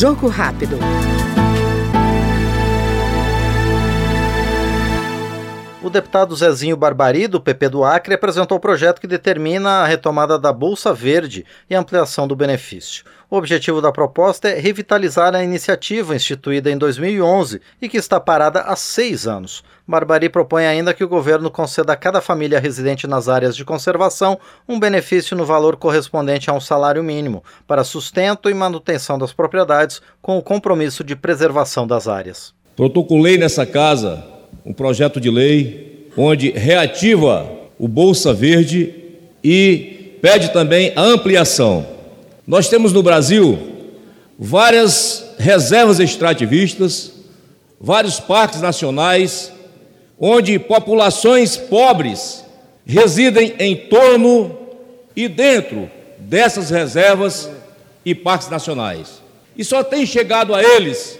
Jogo rápido. O deputado Zezinho Barbari, do PP do Acre, apresentou o projeto que determina a retomada da Bolsa Verde e ampliação do benefício. O objetivo da proposta é revitalizar a iniciativa instituída em 2011 e que está parada há seis anos. Barbari propõe ainda que o governo conceda a cada família residente nas áreas de conservação um benefício no valor correspondente a um salário mínimo para sustento e manutenção das propriedades, com o compromisso de preservação das áreas. Protocolei nessa casa um projeto de lei onde reativa o Bolsa Verde e pede também a ampliação. Nós temos no Brasil várias reservas extrativistas, vários parques nacionais, onde populações pobres residem em torno e dentro dessas reservas e parques nacionais. E só tem chegado a eles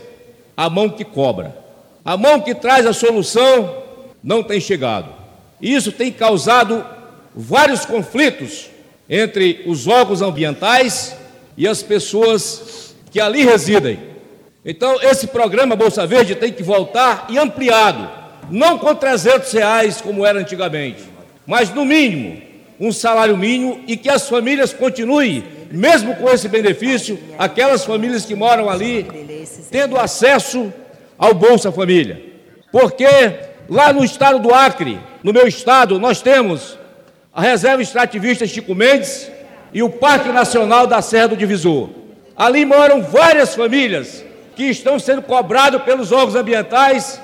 a mão que cobra. A mão que traz a solução não tem chegado. Isso tem causado vários conflitos entre os órgãos ambientais e as pessoas que ali residem. Então, esse programa Bolsa Verde tem que voltar e ampliado, não com 300 reais como era antigamente, mas no mínimo um salário mínimo e que as famílias continuem, mesmo com esse benefício, aquelas famílias que moram ali, tendo acesso ao Bolsa Família. Porque lá no estado do Acre, no meu estado, nós temos a Reserva Extrativista Chico Mendes e o Parque Nacional da Serra do Divisor. Ali moram várias famílias que estão sendo cobradas pelos órgãos ambientais,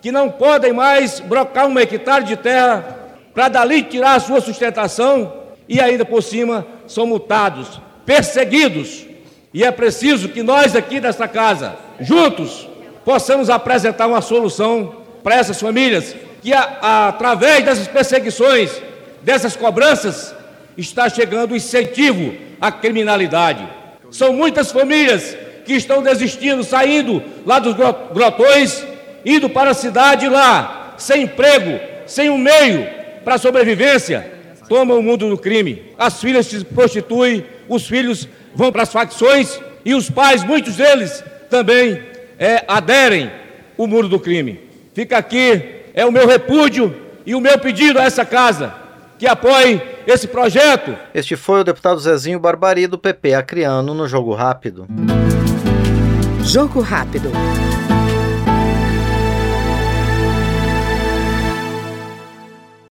que não podem mais brocar um hectare de terra para dali tirar a sua sustentação e ainda por cima são multados, perseguidos. E é preciso que nós aqui desta casa, juntos, possamos apresentar uma solução para essas famílias que, a, a, através dessas perseguições, dessas cobranças, está chegando o incentivo à criminalidade. São muitas famílias que estão desistindo, saindo lá dos grotões, indo para a cidade lá, sem emprego, sem um meio para a sobrevivência, tomam o mundo do crime. As filhas se prostituem, os filhos vão para as facções e os pais, muitos deles, também é, aderem o muro do crime. Fica aqui, é o meu repúdio e o meu pedido a essa casa que apoie esse projeto. Este foi o deputado Zezinho Barbari do PP Acriano no Jogo Rápido. Jogo Rápido.